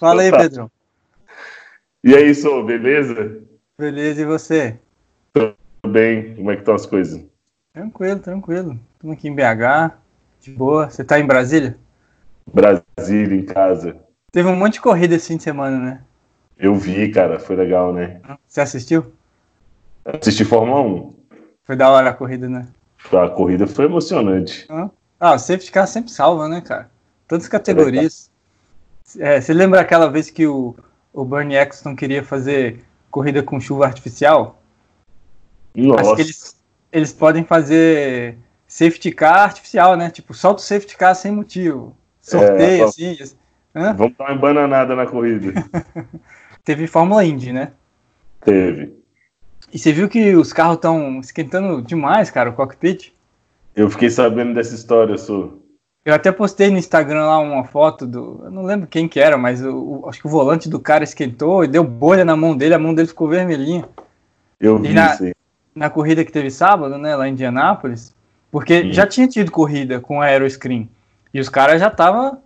Fala aí, Pedro. E aí, Sou, beleza? Beleza, e você? Tudo bem, como é que estão as coisas? Tranquilo, tranquilo. Estamos aqui em BH, de boa. Você está em Brasília? Brasília, em casa. Teve um monte de corrida esse fim de semana, né? Eu vi, cara, foi legal, né? Você assistiu? Assisti Fórmula 1. Foi da hora a corrida, né? A corrida foi emocionante. Ah, o safety car sempre salva, né, cara? Todas as categorias. É, você lembra aquela vez que o, o Bernie Eccleston queria fazer corrida com chuva artificial? Nossa. Acho que eles, eles podem fazer safety car artificial, né? Tipo, solta o safety car sem motivo. Sorteio, É, assim. Hã? Vamos dar uma embananada na corrida. Teve Fórmula Indy, né? Teve. E você viu que os carros estão esquentando demais, cara, o cockpit? Eu fiquei sabendo dessa história, Sou. Eu até postei no Instagram lá uma foto do. Eu não lembro quem que era, mas o, o- acho que o volante do cara esquentou e deu bolha na mão dele, a mão dele ficou vermelhinha. Eu vi na- isso aí. Na corrida que teve sábado, né, lá em Indianápolis, porque Hum. já tinha tido corrida com aeroscreen. E os caras já estavam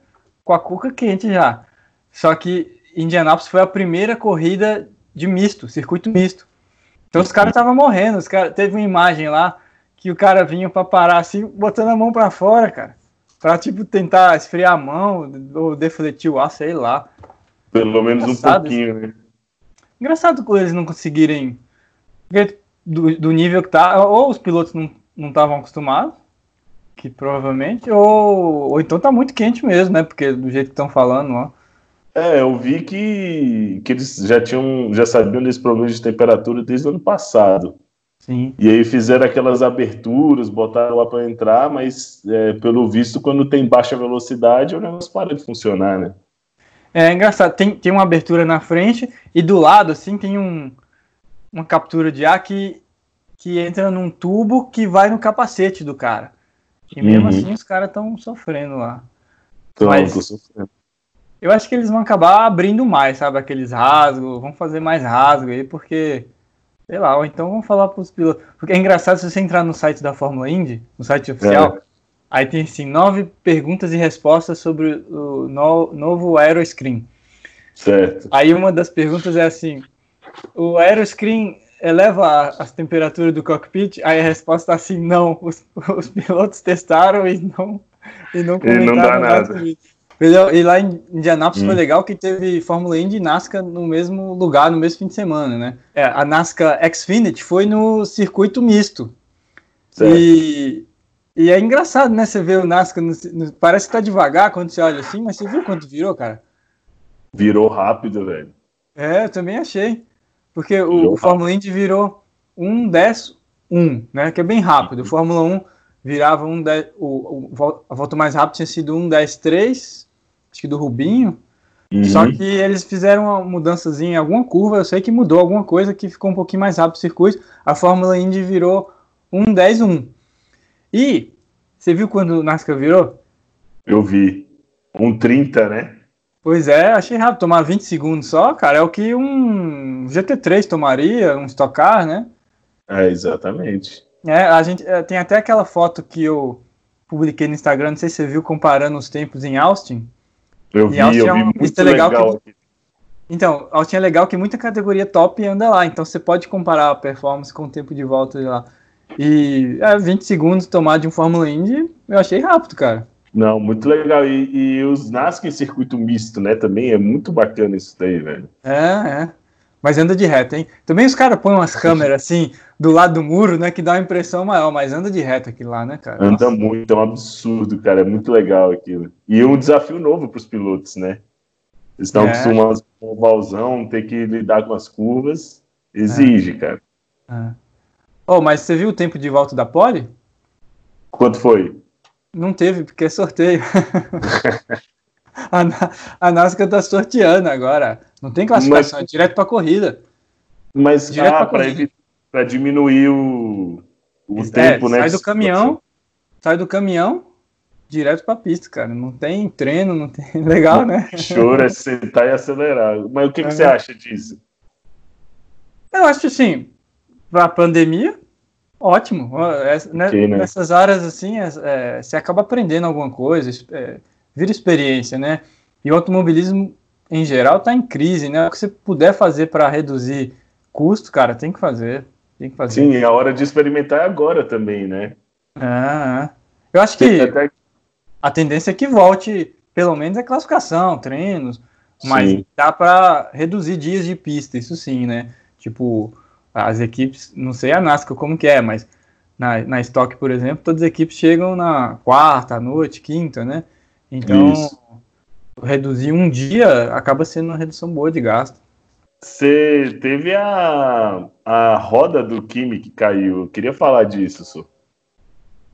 com a cuca quente já. Só que Indianápolis foi a primeira corrida de misto, circuito misto. Então os caras estavam morrendo. Os cara, teve uma imagem lá que o cara vinha pra parar assim, botando a mão pra fora, cara. Pra, tipo, tentar esfriar a mão ou defletir o ar, sei lá. Pelo menos um Engraçado pouquinho, né? Engraçado com eles não conseguirem. Do, do nível que tá. Ou os pilotos não não estavam acostumados, que provavelmente, ou, ou então tá muito quente mesmo, né? Porque do jeito que estão falando, ó. É, eu vi que, que eles já tinham, já sabiam desse problema de temperatura desde o ano passado. Sim. E aí fizeram aquelas aberturas, botaram lá para entrar, mas é, pelo visto, quando tem baixa velocidade, o negócio para de funcionar, né? É engraçado, tem, tem uma abertura na frente e do lado, assim, tem um, uma captura de ar que, que entra num tubo que vai no capacete do cara. E mesmo Uhum. assim os caras estão sofrendo lá. Então, Mas- tô sofrendo. Eu acho que eles vão acabar abrindo mais, sabe? Aqueles rasgos, vão fazer mais rasgo aí, porque, sei lá, ou então vão falar pros pilotos. Porque é engraçado se você entrar no site da Fórmula Indy, no site oficial, aí tem assim, nove perguntas e respostas sobre o no- novo Aeroscreen. certo. Aí uma das perguntas é assim: o aeroscreen eleva a- as temperaturas do cockpit? Aí a resposta é assim: não. Os, os pilotos testaram e não e não E não dá comentaram nada. sobre isso. Entendeu? E lá em Indianápolis Hum. foi legal que teve Fórmula Indy e NASCAR no mesmo lugar, no mesmo fim de semana, né? É, a NASCAR Xfinity foi no circuito misto. certo. E, e é engraçado, né? Você vê o NASCAR, no- no- parece que tá devagar quando você olha assim, mas você viu quanto virou, cara? Virou rápido, velho. É, eu também achei. Porque o, Virou o Fórmula Indy virou 1, 10, 1, né? Que é bem rápido. O Fórmula 1 virava 1, 10, o, o, a volta mais rápida tinha sido 1, 10, 3, acho que do Rubinho. Uhum. Só que eles fizeram uma mudançazinha em alguma curva, eu sei que mudou alguma coisa que ficou um pouquinho mais rápido o circuito. A Fórmula Indy virou 1, 10, 1. E você viu quando o NASCAR virou? Eu vi. Um 30, né? Pois é, achei rápido. Tomar 20 segundos só, cara, é o que um GT3 tomaria, um Stock Car, né? É, exatamente. É, a gente é, tem até aquela foto que eu publiquei no Instagram, não sei se você viu, comparando os tempos em Austin. Eu vi, Austin eu é vi um- muito isso é legal legal, que-. Então, Austin é legal que muita categoria top anda lá, então você pode comparar a performance com o tempo de volta de lá. E é, 20 segundos tomar de um Fórmula Indy, eu achei rápido, cara. Não, muito legal. E, e os NASCAR em circuito misto, né? Também é muito bacana isso daí, velho. É, é. Mas anda de reta, hein? Também os caras põem umas câmeras assim do lado do muro, né? Que dá uma impressão maior, mas anda de reta aquilo lá, né, cara? Anda Nossa. muito, é um absurdo, cara. É muito legal aquilo. E um desafio novo para os pilotos, né? Eles estão É. acostumados com o valzão, ter que lidar com as curvas. Exige, cara. É. Oh, mas você viu o tempo de volta da pole? Quanto foi? Não teve, porque é sorteio. a, Na- a NASCAR tá sorteando agora. Não tem classificação, Mas- é direto pra corrida. Mas Direto ah, para diminuir o, o É, tempo, né? sai do caminhão, sai do caminhão, direto pra pista, cara. Não tem treino, não tem. Legal, né? Choro é sentar e acelerar. Mas o que, que É. você acha disso? Eu acho assim, pra pandemia, ótimo. Essa- né, Ok, né? Nessas áreas assim, é, é, você acaba aprendendo alguma coisa, é, vira experiência, né? E o automobilismo em geral, está em crise, né? O que você puder fazer para reduzir custo, cara, tem que fazer. Tem que fazer. Sim, a hora de experimentar é agora também, né? Ah, eu acho que até... a tendência é que volte, pelo menos, a classificação, treinos, mas sim. dá para reduzir dias de pista, isso sim, né? Tipo, as equipes, não sei a NASCAR como que é, mas na, na Stock, por exemplo, todas as equipes chegam na quarta, noite, quinta, né? Então, Isso. Reduzir um dia acaba sendo uma redução boa de gasto. Você teve a, a roda do Kimi que caiu. Eu queria falar disso, Su.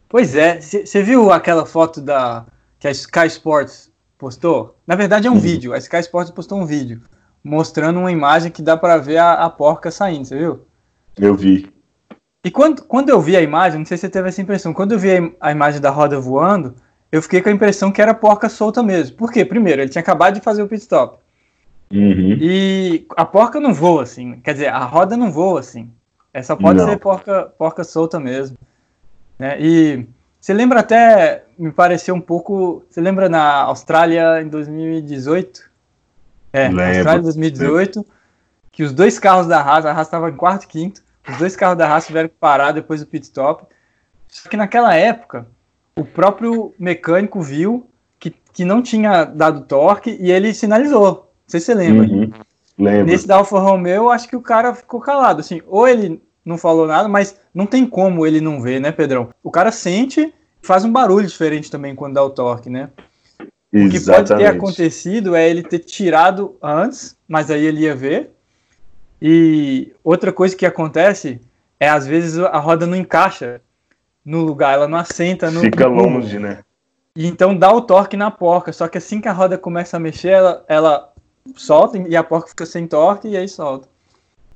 Pois é. Você viu aquela foto da que a Sky Sports postou? Na verdade é um uhum. vídeo. A Sky Sports postou um vídeo mostrando uma imagem que dá para ver a, a porca saindo. Você viu? Eu vi. E quando, quando eu vi a imagem, não sei se você teve essa impressão, quando eu vi a, a imagem da roda voando, eu fiquei com a impressão que era porca solta mesmo. Por quê? Primeiro, ele tinha acabado de fazer o pit stop. Uhum. E a porca não voa assim. Quer dizer, a roda não voa assim. É só pode não. ser porca, porca solta mesmo. Né? E você lembra até, me pareceu um pouco. Você lembra na Austrália em 2018? É, Lembro. na Austrália em 2018, que os dois carros da Haas, a Haas estava em quarto e quinto. Os dois carros da Haas tiveram que parar depois do pit stop. Só que naquela época, o próprio mecânico viu que, que não tinha dado torque e ele sinalizou. Não sei se você lembra. Uhum. Lembro. Nesse da Alfa Romeo, acho que o cara ficou calado. Assim, ou ele não falou nada, mas não tem como ele não ver, né, Pedrão? O cara sente faz um barulho diferente também quando dá o torque, né? Exatamente. O que pode ter acontecido é ele ter tirado antes, mas aí ele ia ver, e outra coisa que acontece é às vezes a roda não encaixa no lugar, ela não assenta no. Fica longe, né? E então dá o torque na porca. Só que assim que a roda começa a mexer, ela, ela solta e a porca fica sem torque e aí solta.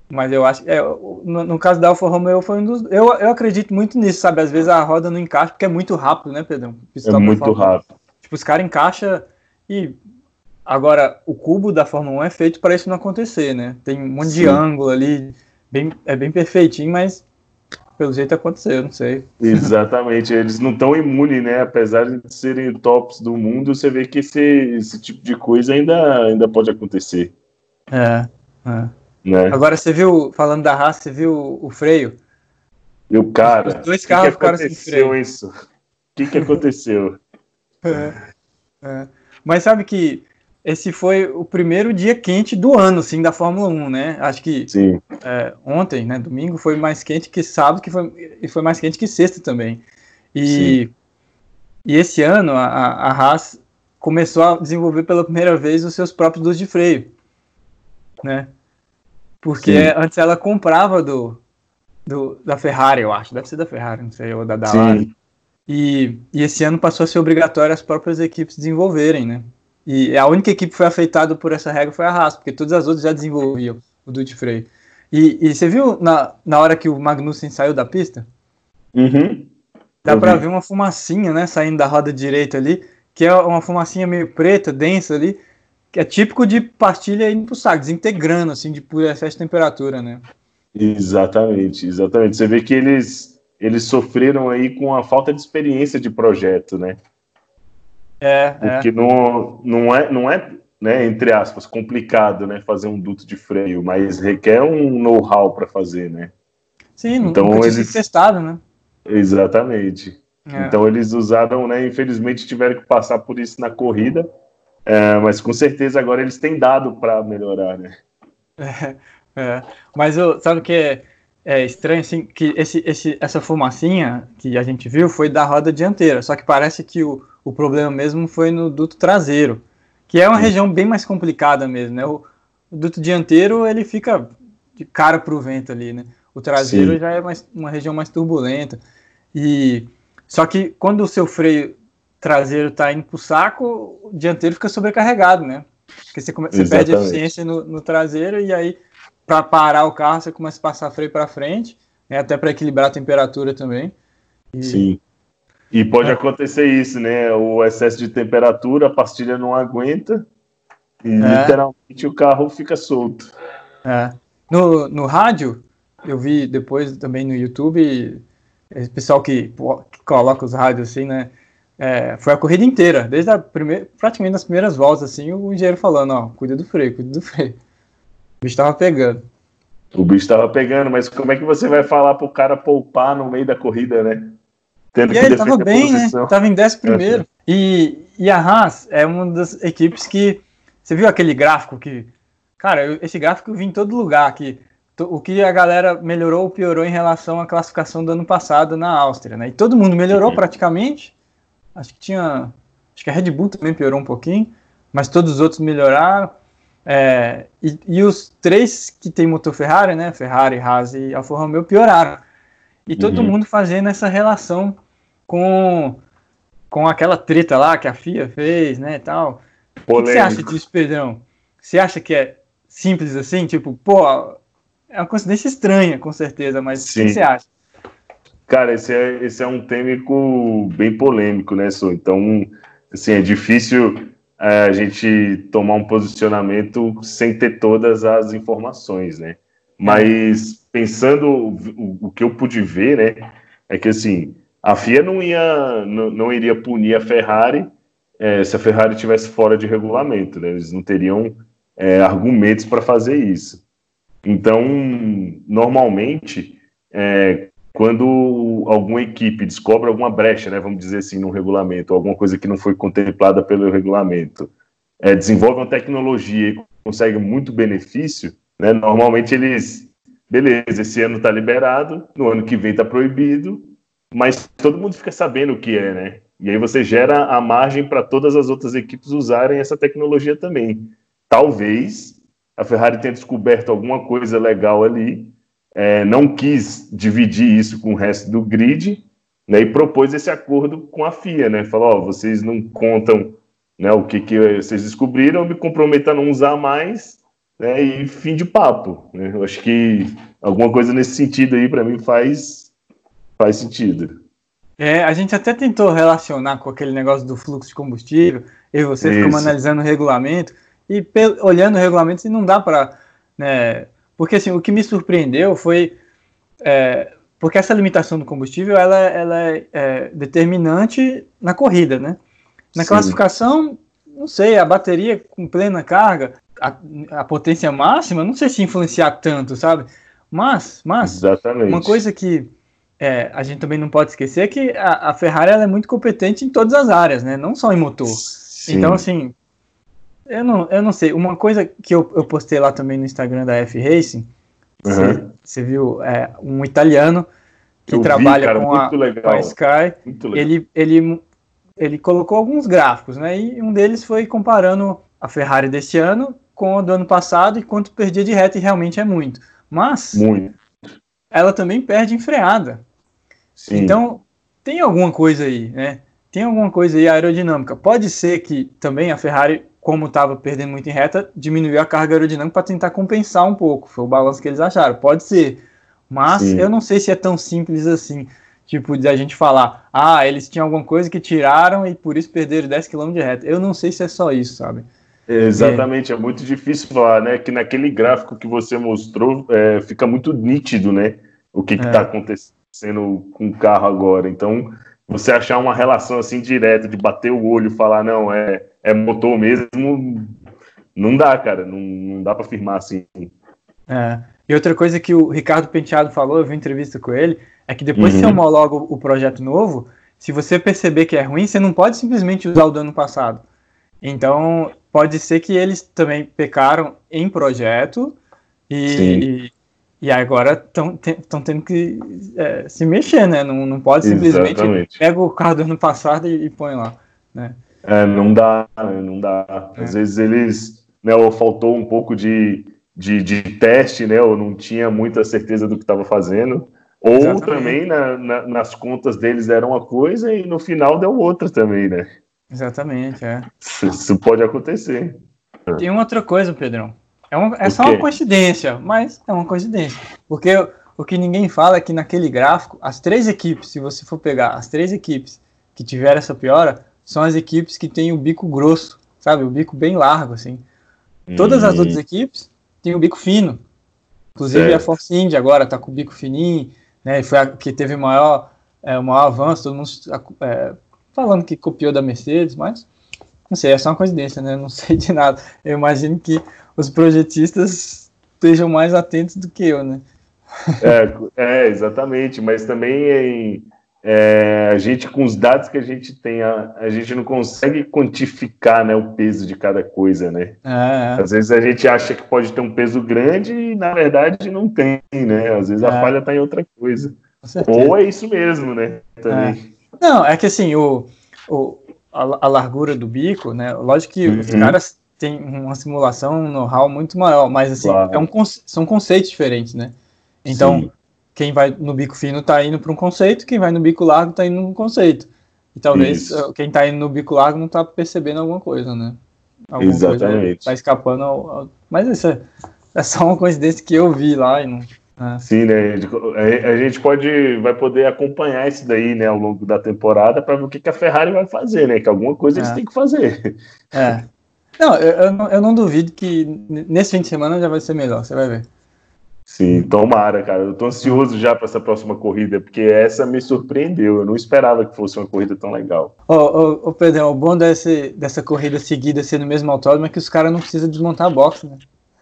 Mas eu acho é, no, no, caso da Alfa Romeo foi um dos. Eu, eu acredito muito nisso, sabe? Às vezes a roda não encaixa porque é muito rápido, né, Pedro? É muito rápido. Tipo, os caras encaixam e Agora, o cubo da Fórmula 1 é feito para isso não acontecer, né? Tem um monte Sim. de ângulo ali, bem, é bem perfeitinho, mas pelo jeito aconteceu, não sei. Exatamente, eles não estão imunes, né? Apesar de serem tops do mundo, você vê que esse, esse tipo de coisa ainda, ainda pode acontecer. É, é. Né? Agora você viu, falando da raça, você viu o, freio? E o cara. Os dois carros que que ficaram sem freio. Isso? O que, que aconteceu? é, é. Mas sabe que esse foi o primeiro dia quente do ano, assim, da Fórmula 1, né? Acho que é, ontem, né, domingo, foi mais quente que sábado, que foi, e foi mais quente que sexta também. E, e esse ano a, a Haas começou a desenvolver pela primeira vez os seus próprios dutos de freio, né? Porque Sim. antes ela comprava do, do, da Ferrari, eu acho, deve ser da Ferrari, não sei, ou da Dallara. E, e esse ano passou a ser obrigatório as próprias equipes desenvolverem, né? E a única equipe que foi afetada por essa regra foi a Haas, porque todas as outras já desenvolviam o duty free. E, e você viu na, na hora que o Magnussen saiu da pista? Uhum. Dá para ver uma fumacinha, né, saindo da roda direita ali, que é uma fumacinha meio preta, densa ali, que é típico de pastilha indo pro saco, desintegrando, assim, de por excesso de temperatura, né? Exatamente, exatamente. Você vê que eles, eles sofreram aí com a falta de experiência de projeto, né? É, Porque é. Não, não é, não é né, entre aspas, complicado, né, fazer um duto de freio, mas requer um know-how para fazer, né? Sim, então eles testado, né? Exatamente. É. Então eles usaram, né? Infelizmente tiveram que passar por isso na corrida, é, mas com certeza agora eles têm dado para melhorar, né? É, é. Mas eu, sabe que é, é estranho assim que esse, esse, essa fumacinha que a gente viu foi da roda dianteira, só que parece que o, o problema mesmo foi no duto traseiro, que é uma região bem mais complicada mesmo, né? O, o duto dianteiro ele fica de cara para o vento ali, né? O traseiro Sim. já é mais, uma região mais turbulenta. E só que quando o seu freio traseiro está indo para o saco, o dianteiro fica sobrecarregado, né? Porque você, come, você perde eficiência no, no traseiro e aí para parar o carro você começa a passar freio para frente, né? até para equilibrar a temperatura também. E, Sim. E pode acontecer isso, né? O excesso de temperatura, a pastilha não aguenta e é. literalmente o carro fica solto. É. No, no rádio, eu vi depois também no YouTube, esse pessoal que, que coloca os rádios assim, né? é, foi a corrida inteira, desde a primeira, praticamente nas primeiras voltas, assim, o engenheiro falando, ó, cuida do freio, cuida do freio. O bicho tava pegando. O bicho tava pegando, mas como é que você vai falar pro cara poupar no meio da corrida, né? Tendo e que ele tava bem, né? Tava em 11 primeiro. É. E, e a Haas é uma das equipes que. Você viu aquele gráfico que. Cara, esse gráfico eu vi em todo lugar, que o que a galera melhorou ou piorou em relação à classificação do ano passado na Áustria, né? E todo mundo melhorou Sim. praticamente. Acho que tinha. Acho que a Red Bull também piorou um pouquinho, mas todos os outros melhoraram. É, e, e, os três que tem motor Ferrari, né? Ferrari, Haas e Alfa Romeo pioraram. E todo uhum. mundo fazendo essa relação com, com aquela treta lá que a FIA fez, né? Tal. O que você acha disso, Pedrão? Você acha que é simples assim? Tipo, pô, é uma coincidência estranha, com certeza, mas Sim. o que você acha? Cara, esse é, esse é um têmico bem polêmico, né, Sô? Então, assim, é difícil é, a gente tomar um posicionamento sem ter todas as informações, né? Mas pensando o, o que eu pude ver, né, é que assim, a FIA não ia não, não iria punir a Ferrari é, se a Ferrari tivesse fora de regulamento, né? Eles não teriam é, argumentos para fazer isso. Então, normalmente, é, quando alguma equipe descobre alguma brecha, né, vamos dizer assim, no regulamento, alguma coisa que não foi contemplada pelo regulamento, é, desenvolve uma tecnologia e consegue muito benefício, né, normalmente eles, beleza, esse ano está liberado, no ano que vem está proibido, mas todo mundo fica sabendo o que é, né? E aí você gera a margem para todas as outras equipes usarem essa tecnologia também. Talvez a Ferrari tenha descoberto alguma coisa legal ali, é, não quis dividir isso com o resto do grid, né, e propôs esse acordo com a FIA, né, falou, vocês não contam né, o que, que vocês descobriram, me comprometo a não usar mais, né, e fim de papo. Né, eu acho que alguma coisa nesse sentido aí, para mim, faz, faz sentido. É, a gente até tentou relacionar com aquele negócio do fluxo de combustível, eu e você ficamos analisando o regulamento, e olhando o regulamento, não dá para. Né, porque assim, o que me surpreendeu foi. É, porque essa limitação do combustível ela, ela é, é determinante na corrida, né? Na Sim. classificação, não sei, a bateria com plena carga, a, a, potência máxima, não sei se influenciar tanto, sabe? Mas, mas Exatamente. uma coisa que é, a gente também não pode esquecer que a, a Ferrari é muito competente em todas as áreas, né? Não só em motor. Sim. Então, assim, eu não, eu não sei. Uma coisa que eu, eu postei lá também no Instagram da F Racing, você uhum. viu, é, um italiano que eu trabalha vi, cara, com, a, com, a, Sky, ele, ele, ele colocou alguns gráficos, né? E um deles foi comparando a Ferrari deste ano com a do ano passado e quanto perdia de reta, e realmente é muito. Mas muito. ela também perde em freada. Sim. Então, tem alguma coisa aí, né? Tem alguma coisa aí aerodinâmica. Pode ser que também a Ferrari como estava perdendo muito em reta, diminuiu a carga aerodinâmica para tentar compensar um pouco. Foi o balanço que eles acharam. Pode ser. Mas Sim. eu não sei se é tão simples assim. Tipo, de a gente falar, ah, eles tinham alguma coisa que tiraram e por isso perderam 10 km de reta. Eu não sei se é só isso, sabe? Exatamente, é, é muito difícil falar, né? Que naquele gráfico que você mostrou é, fica muito nítido, né? O que está é. acontecendo com o carro agora. Então, você achar uma relação assim direta, de bater o olho e falar, não, é é motor mesmo, não dá, cara, não, não dá para afirmar assim. É. E outra coisa que o Ricardo Penteado falou, eu vi entrevista com ele, é que depois uhum. que você homologa o projeto novo, se você perceber que é ruim, você não pode simplesmente usar o do ano passado. Então, pode ser que eles também pecaram em projeto e, e, agora estão tendo que é, se mexer, né? Não, não pode simplesmente Exatamente. pega o carro do ano passado e, e põe lá, né? É, não dá, não dá. Às é. vezes eles, né, ou faltou um pouco de, de, de, teste, né, ou não tinha muita certeza do que estava fazendo, ou Exatamente. também na, na, nas contas deles deram uma coisa e no final deu outra também, né? Exatamente, é. Isso pode acontecer. Tem uma outra coisa, Pedrão. É, uma, é só uma coincidência, mas é uma coincidência. Porque o que ninguém fala é que naquele gráfico, as três equipes, se você for pegar as três equipes que tiveram essa piora, são as equipes que têm o bico grosso, sabe? O bico bem largo, assim. Todas as outras equipes têm o bico fino. Inclusive certo. a Force India agora tá com o bico fininho, né? Foi a que teve maior, é, o maior avanço, todo mundo é, falando que copiou da Mercedes, mas não sei, é só uma coincidência, né? Não sei de nada. Eu imagino que os projetistas estejam mais atentos do que eu, né? É, é exatamente, mas também em, é, a gente, com os dados que a gente tem, a, a, gente não consegue quantificar né, o peso de cada coisa, né? É, é. Às vezes a gente acha que pode ter um peso grande e, na verdade, não tem, né? Às vezes a é. falha está em outra coisa. Ou é isso mesmo, né? Também. É. Não, é que assim, o, o, a, a, largura do bico, né? Lógico que uhum. os caras têm uma simulação, um know-how muito maior, mas assim, claro. é um, são conceitos diferentes, né? Então, Sim. quem vai no bico fino está indo para um conceito, quem vai no bico largo está indo para um conceito. E talvez Isso. quem está indo no bico largo não está percebendo alguma coisa, né? Alguma Exatamente. Está escapando. Ao, ao... Mas isso é, é só uma coincidência que eu vi lá e não. É. Sim, né? A gente pode, vai poder acompanhar isso daí, né, ao longo da temporada para ver o que, que a Ferrari vai fazer, né? Que alguma coisa é. eles têm que fazer. É. Não eu, eu não, eu não duvido que nesse fim de semana já vai ser melhor, você vai ver. Sim, tomara, cara. Eu tô ansioso já para essa próxima corrida, porque essa me surpreendeu. Eu não esperava que fosse uma corrida tão legal. Ô, ô, ô Pedrão, o bom desse, dessa corrida seguida ser no mesmo autódromo é que os caras não precisam desmontar a box, né?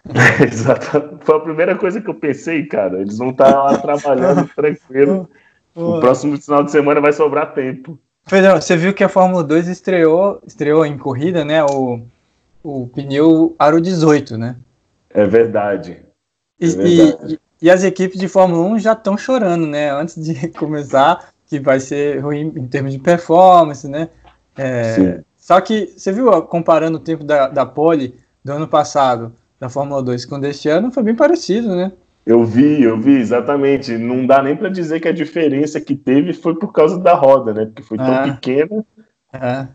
Exato. Foi a primeira coisa que eu pensei, cara. Eles vão estar lá trabalhando tranquilo. O próximo final de semana vai sobrar tempo. Pedrão, você viu que a Fórmula 2 estreou, estreou em corrida, né? O, o pneu Aro 18, né? É verdade. E, é e, e, as equipes de Fórmula 1 já estão chorando, né? Antes de começar, que vai ser ruim em termos de performance, né? É, só que você viu, comparando o tempo da, da pole do ano passado, da Fórmula 2, com deste ano, foi bem parecido, né? Eu vi, eu vi, exatamente. Não dá nem para dizer que a diferença que teve foi por causa da roda, né? Porque foi tão é. pequena. É.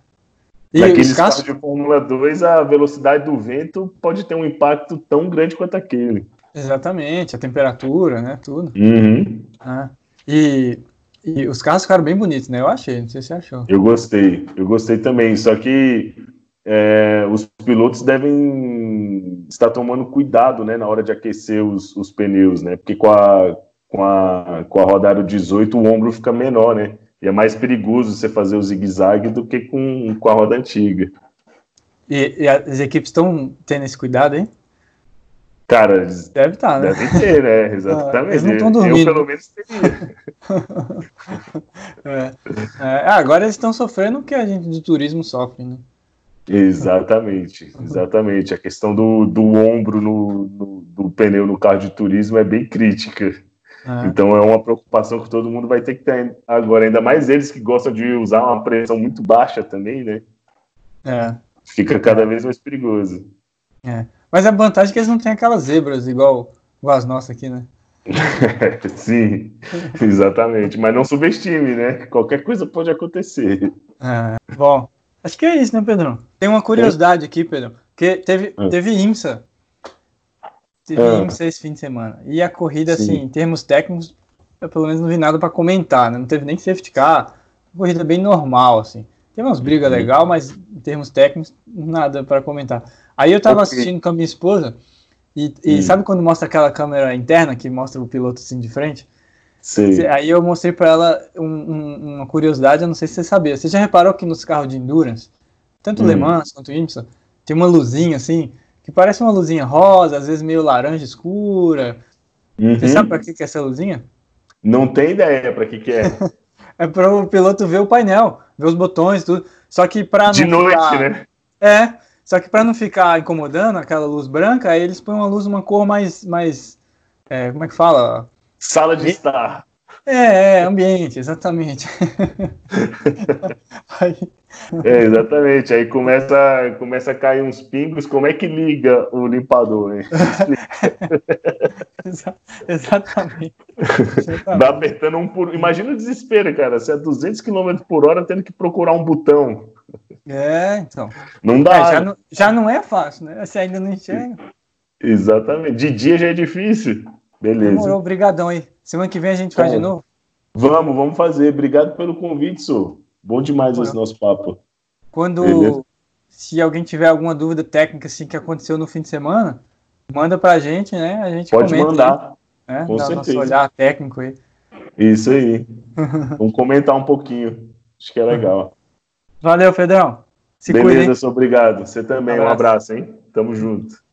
E Naqueles carros de Fórmula 2, a velocidade do vento pode ter um impacto tão grande quanto aquele. Exatamente, a temperatura, né? Tudo. Uhum. Ah, e, e os carros ficaram bem bonitos, né? Eu achei, não sei se você achou. Eu gostei, eu gostei também. Só que é, os pilotos devem estar tomando cuidado, né, na hora de aquecer os, os pneus, né? Porque com a, com a, com a rodada 18 o ombro fica menor, né? E é mais perigoso você fazer o zigue-zague do que com, com a roda antiga. E, e as equipes estão tendo esse cuidado, hein? Cara, deve estar, tá, né? Deve ter, né? Exatamente. Eles não estão dormindo. Eu, pelo menos, teria. é. É, ah, agora eles estão sofrendo o que a gente do turismo sofre, né? Exatamente, exatamente. A questão do, do ombro no, no, do pneu no carro de turismo é bem crítica. É. Então é uma preocupação que todo mundo vai ter que ter agora, ainda mais eles que gostam de usar uma pressão muito baixa também, né? É. Fica cada vez mais perigoso. É. Mas a vantagem é que eles não têm aquelas zebras igual, igual as nossas aqui, né? Sim, exatamente. Mas não subestime, né? Qualquer coisa pode acontecer. É, bom, acho que é isso, né, Pedrão? Tem uma curiosidade aqui, Pedro. Que teve, é. teve IMSA. Teve é. IMSA esse fim de semana. E a corrida, Sim. assim, em termos técnicos, eu pelo menos não vi nada para comentar, né? Não teve nem safety car. Uma corrida bem normal, assim. Teve umas brigas legal, mas em termos técnicos, nada para comentar. Aí eu tava okay. assistindo com a minha esposa, e, e hum. sabe quando mostra aquela câmera interna que mostra o piloto assim de frente? Sim. Aí eu mostrei para ela um, um, uma curiosidade, eu não sei se você sabia. Você já reparou que nos carros de endurance, tanto hum. Le Mans quanto IMSA, tem uma luzinha assim, que parece uma luzinha rosa, às vezes meio laranja escura. Uhum. Você sabe para que, que é essa luzinha? Não tem ideia para que, que é. é para o piloto ver o painel, ver os botões, tudo. Só que para De noite, ficar... né? É, só que para não ficar incomodando aquela luz branca, aí eles põem uma luz, uma cor mais. mais é, como é que fala? Sala de estar. É, é ambiente, exatamente. aí... É, exatamente. Aí começa, começa a cair uns pingos. Como é que liga o limpador, hein? exatamente. Dá apertando um por. Imagina o desespero, cara. Você é 200 km por hora tendo que procurar um botão. É, então. Não dá. É, já, não, já não é fácil, né? Você ainda não enxerga. Exatamente. De dia já é difícil. Beleza. obrigadão aí. Semana que vem a gente faz de novo? Vamos, vamos fazer. Obrigado pelo convite, senhor. Bom demais esse nosso papo. Quando, Beleza? se alguém tiver alguma dúvida técnica assim que aconteceu no fim de semana, manda pra gente, né? A gente Pode mandar. Aí, né? Com Dá certeza. Nosso olhar técnico aí. Isso aí. vamos comentar um pouquinho. Acho que é legal. Valeu, Fedão. Se Beleza, cuide, obrigado. Você também. Um abraço. um abraço, hein? Tamo junto.